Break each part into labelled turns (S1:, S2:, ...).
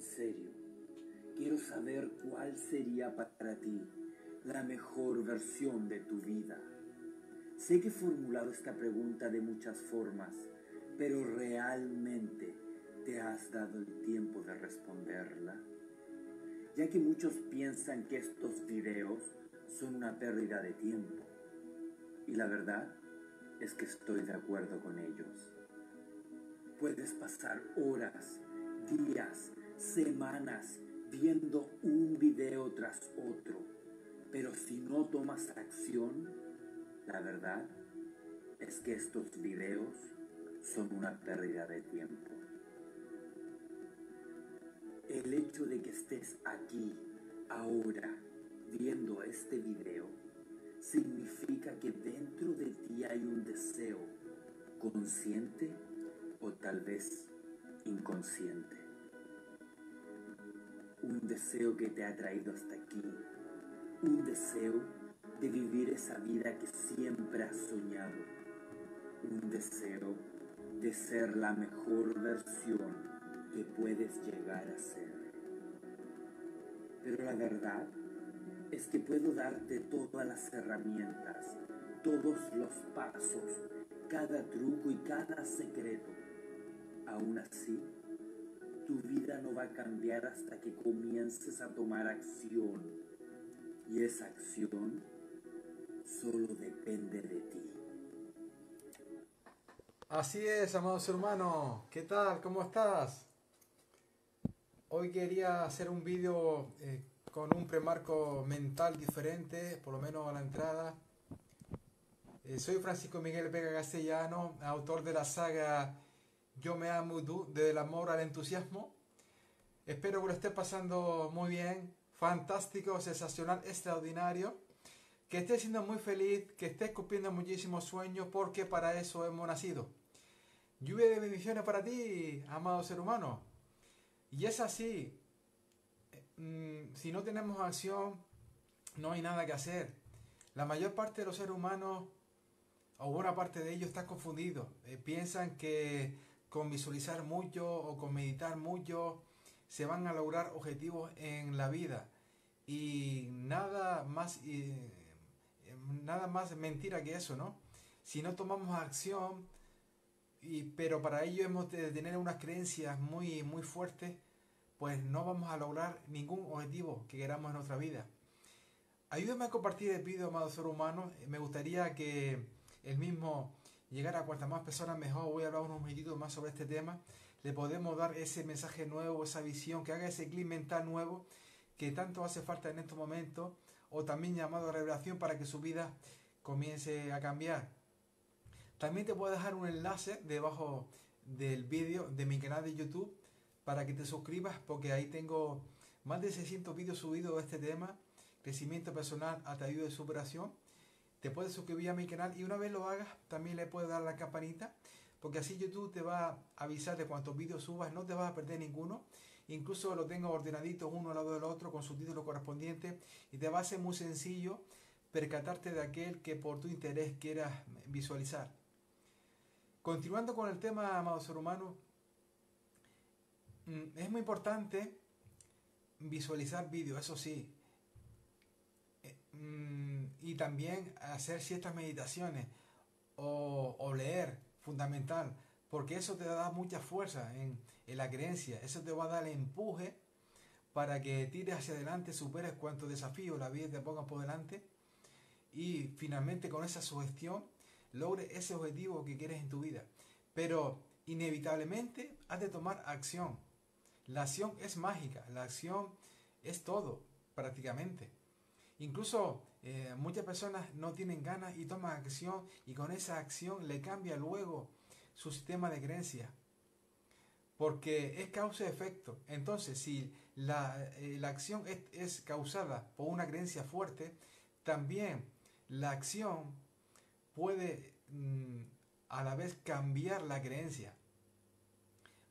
S1: En serio, quiero saber cuál sería para ti la mejor versión de tu vida. Sé que he formulado esta pregunta de muchas formas, pero realmente te has dado el tiempo de responderla. Ya que muchos piensan que estos videos son una pérdida de tiempo. Y la verdad es que estoy de acuerdo con ellos. Puedes pasar horas, días, semanas viendo un video tras otro, pero si no tomas acción, la verdad es que estos videos son una pérdida de tiempo. El hecho de que estés aquí, ahora, viendo este video, significa que dentro de ti hay un deseo consciente o tal vez inconsciente. Un deseo que te ha traído hasta aquí. Un deseo de vivir esa vida que siempre has soñado. Un deseo de ser la mejor versión que puedes llegar a ser. Pero la verdad es que puedo darte todas las herramientas, todos los pasos, cada truco y cada secreto Aún así, tu vida no va a cambiar hasta que comiences a tomar acción. Y esa acción solo depende de ti.
S2: Así es, amado ser humano. ¿Qué tal? ¿Cómo estás? Hoy quería hacer un vídeo eh, con un premarco mental diferente, por lo menos a la entrada. Eh, soy Francisco Miguel Vega Castellano, autor de la saga yo me amo tú, desde el amor al entusiasmo. Espero que lo estés pasando muy bien, fantástico, sensacional, extraordinario. Que estés siendo muy feliz, que estés cumpliendo muchísimos sueños, porque para eso hemos nacido. Lluvia de bendiciones para ti, amado ser humano. Y es así. Mm, si no tenemos acción, no hay nada que hacer. La mayor parte de los seres humanos, o buena parte de ellos, está confundido. Eh, piensan que con visualizar mucho o con meditar mucho se van a lograr objetivos en la vida y nada más nada más mentira que eso, ¿no? Si no tomamos acción y, pero para ello hemos de tener unas creencias muy muy fuertes, pues no vamos a lograr ningún objetivo que queramos en nuestra vida. Ayúdame a compartir el vídeo, amado ser humano. Me gustaría que el mismo llegar a cuantas más personas mejor. Voy a hablar unos minutitos más sobre este tema. Le podemos dar ese mensaje nuevo, esa visión, que haga ese clic mental nuevo que tanto hace falta en estos momentos, o también llamado a revelación para que su vida comience a cambiar. También te puedo dejar un enlace debajo del vídeo de mi canal de YouTube para que te suscribas porque ahí tengo más de 600 vídeos subidos de este tema, crecimiento personal a ayuda de superación te puedes suscribir a mi canal y una vez lo hagas también le puedes dar la campanita porque así YouTube te va a avisar de cuántos vídeos subas, no te vas a perder ninguno. Incluso lo tengo ordenadito uno al lado del otro con su título correspondiente y te va a ser muy sencillo percatarte de aquel que por tu interés quieras visualizar. Continuando con el tema, amado ser humano, mm, es muy importante visualizar vídeos, eso sí, y también hacer ciertas meditaciones o, leer, fundamental, porque eso te da mucha fuerza en, la creencia, eso te va a dar el empuje para que tires hacia adelante, superes cuantos desafíos la vida te ponga por delante y finalmente con esa sugestión logres ese objetivo que quieres en tu vida. Pero inevitablemente has de tomar acción. La acción es mágica, la acción es todo prácticamente. Incluso eh, muchas personas no tienen ganas y toman acción y con esa acción le cambia luego su sistema de creencia. Porque es causa-efecto. Entonces, si la, eh, acción es, causada por una creencia fuerte, también la acción puede mm, a la vez cambiar la creencia.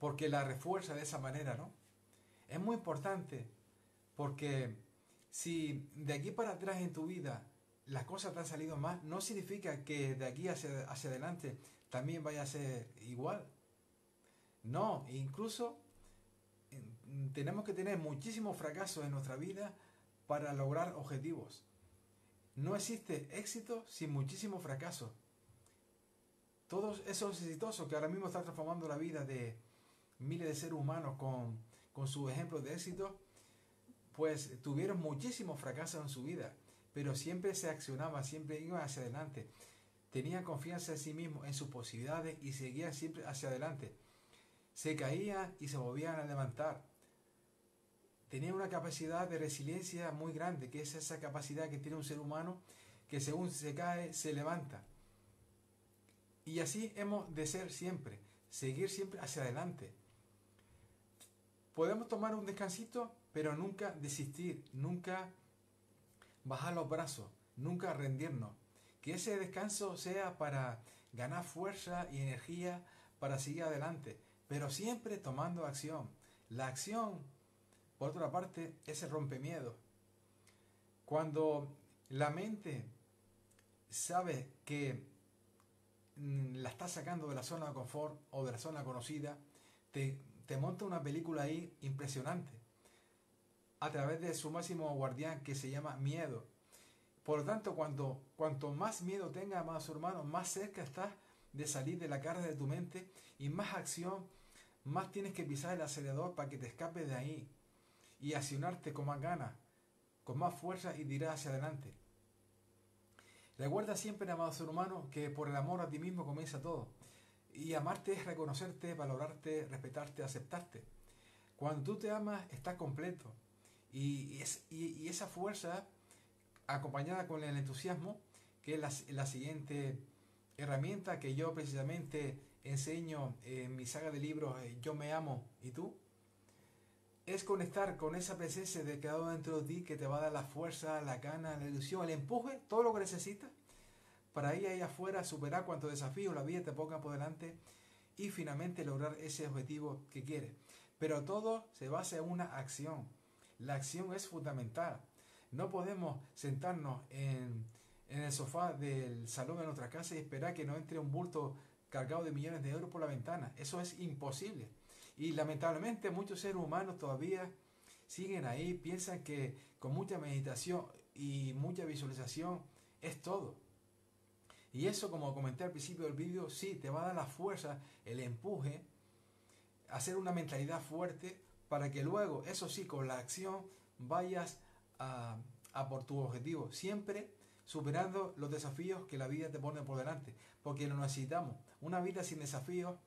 S2: Porque la refuerza de esa manera, ¿no? Es muy importante porque si de aquí para atrás en tu vida las cosas te han salido mal, no significa que de aquí hacia, hacia adelante también vaya a ser igual. No, incluso tenemos que tener muchísimos fracasos en nuestra vida para lograr objetivos. No existe éxito sin muchísimos fracasos. Todos esos exitosos que ahora mismo están transformando la vida de miles de seres humanos con, con sus ejemplos de éxito, pues tuvieron muchísimos fracasos en su vida, pero siempre se accionaba, siempre iban hacia adelante. Tenían confianza en sí mismos, en sus posibilidades y seguían siempre hacia adelante. Se caían y se volvían a levantar. Tenían una capacidad de resiliencia muy grande, que es esa capacidad que tiene un ser humano que según se cae, se levanta. Y así hemos de ser siempre, seguir siempre hacia adelante. Podemos tomar un descansito, pero nunca desistir, nunca bajar los brazos, nunca rendirnos. Que ese descanso sea para ganar fuerza y energía para seguir adelante, pero siempre tomando acción. La acción, por otra parte, es el rompemiedo. Cuando la mente sabe que mm, la está sacando de la zona de confort o de la zona conocida, te, te monta una película ahí impresionante a través de su máximo guardián que se llama miedo. Por lo tanto, cuando, cuanto más miedo tenga, más hermano, más cerca estás de salir de la cara de tu mente y más acción, más tienes que pisar el acelerador para que te escapes de ahí y accionarte con más ganas, con más fuerza y dirás hacia adelante. Recuerda siempre, amado ser humano, que por el amor a ti mismo comienza todo. Y amarte es reconocerte, valorarte, respetarte, aceptarte. Cuando tú te amas, estás completo. Y, es, y, esa fuerza, acompañada con el entusiasmo, que es la, siguiente herramienta que yo precisamente enseño en mi saga de libros eh, Yo me amo y tú, es conectar con esa presencia de cada dentro de ti que te va a dar la fuerza, la gana, la ilusión, el empuje, todo lo que necesitas para ir ahí afuera, superar cuantos desafíos la vida te ponga por delante y finalmente lograr ese objetivo que quieres. Pero todo se basa en una acción. La acción es fundamental. No podemos sentarnos en, el sofá del salón de nuestra casa y esperar que nos entre un bulto cargado de millones de euros por la ventana. Eso es imposible. Y lamentablemente muchos seres humanos todavía siguen ahí, piensan que con mucha meditación y mucha visualización es todo. Y eso, como comenté al principio del vídeo, sí, te va a dar la fuerza, el empuje, hacer una mentalidad fuerte para que luego, eso sí, con la acción vayas a, por tu objetivo, siempre superando los desafíos que la vida te pone por delante, porque lo necesitamos. Una vida sin desafíos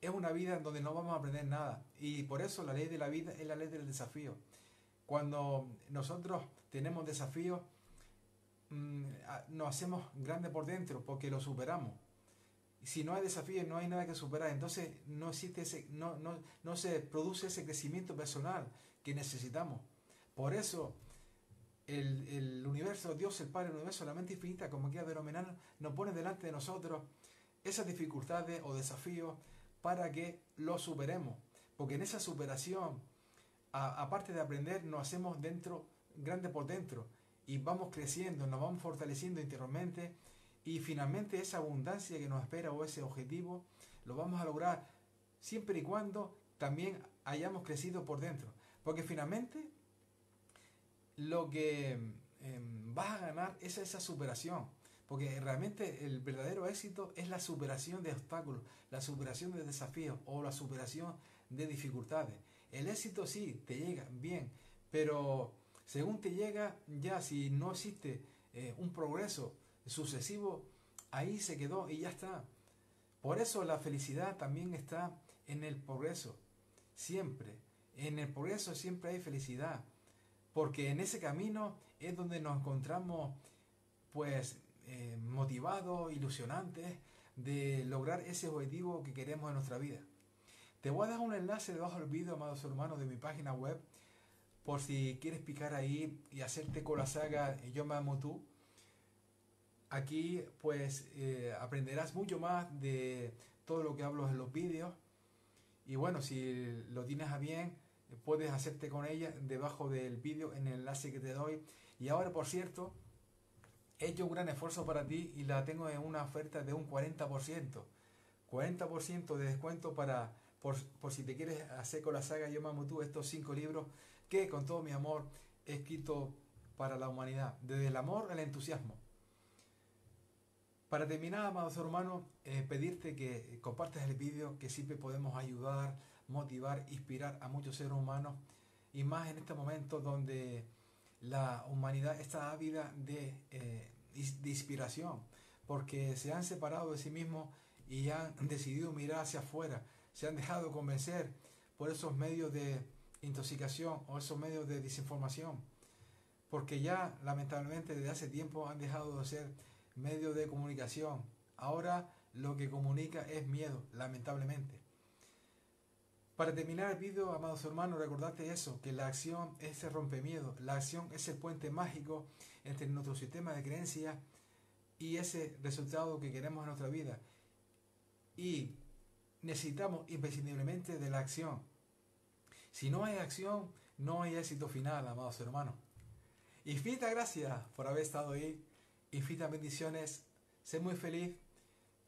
S2: es una vida en donde no vamos a aprender nada. Y por eso la ley de la vida es la ley del desafío. Cuando nosotros tenemos desafíos, mm, nos hacemos grandes por dentro porque lo superamos si no hay desafíos, no hay nada que superar. Entonces no existe no, no, no se produce ese crecimiento personal que necesitamos. Por eso el, el, universo, Dios, el Padre, el universo, la mente infinita, como quiera denominarlo, nos pone delante de nosotros esas dificultades o desafíos para que los superemos. Porque en esa superación, aparte de aprender, nos hacemos dentro, grande por dentro, y vamos creciendo, nos vamos fortaleciendo interiormente y finalmente esa abundancia que nos espera o ese objetivo lo vamos a lograr siempre y cuando también hayamos crecido por dentro. Porque finalmente lo que em, vas a ganar es esa superación. Porque realmente el verdadero éxito es la superación de obstáculos, la superación de desafíos o la superación de dificultades. El éxito sí, te llega bien, pero según te llega, ya si no existe eh, un progreso sucesivo, ahí se quedó y ya está. Por eso la felicidad también está en el progreso, siempre. En el progreso siempre hay felicidad, porque en ese camino es donde nos encontramos pues eh, motivados, ilusionantes de lograr ese objetivo que queremos en nuestra vida. Te voy a dar un enlace debajo del vídeo, amados hermanos, de mi página web, por si quieres picar ahí y hacerte con la saga Yo me amo tú Aquí pues eh, aprenderás mucho más de todo lo que hablo en los vídeos. Y bueno, si lo tienes a bien, puedes hacerte con ella debajo del vídeo en el enlace que te doy. Y ahora, por cierto, he hecho un gran esfuerzo para ti y la tengo en una oferta de un 40%. 40% de descuento para por, por si te quieres hacer con la saga Yo Mamo Tú, estos cinco libros que con todo mi amor he escrito para la humanidad, desde el amor al entusiasmo. Para terminar, amados hermanos, eh, pedirte que compartas el vídeo, que siempre podemos ayudar, motivar, inspirar a muchos seres humanos, y más en este momento donde la humanidad está ávida de, eh, de inspiración, porque se han separado de sí mismos y han decidido mirar hacia afuera, se han dejado convencer por esos medios de intoxicación o esos medios de desinformación, porque ya lamentablemente desde hace tiempo han dejado de ser medios de comunicación. Ahora lo que comunica es miedo, lamentablemente. Para terminar el vídeo, amados hermanos, recordate eso, que la acción es el rompemiedo, la acción es el puente mágico entre nuestro sistema de creencias y ese resultado que queremos en nuestra vida. Y necesitamos imprescindiblemente de la acción. Si no hay acción, no hay éxito final, amados hermanos. Infinita gracias por haber estado ahí. Infinitas bendiciones. Sé muy feliz.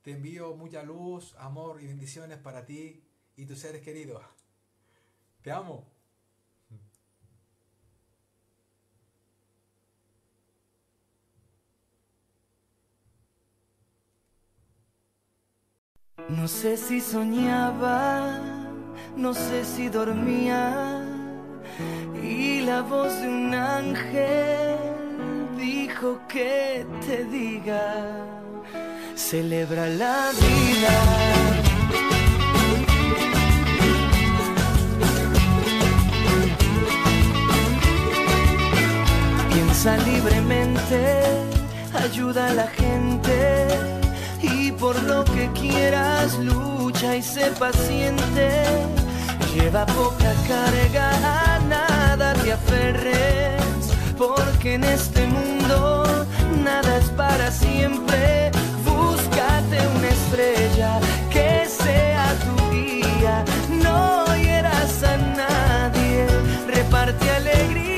S2: Te envío mucha luz, amor y bendiciones para ti y tus seres queridos. Te amo.
S3: No sé si soñaba, no sé si dormía, y la voz de un ángel dijo que te diga, celebra la vida. Piensa libremente, ayuda a la gente y por lo que quieras lucha y sé paciente. Lleva poca carga, a nada te aferres, porque en este mundo nada es para siempre. Búscate una estrella que sea tu guía, no hieras a nadie, reparte alegría.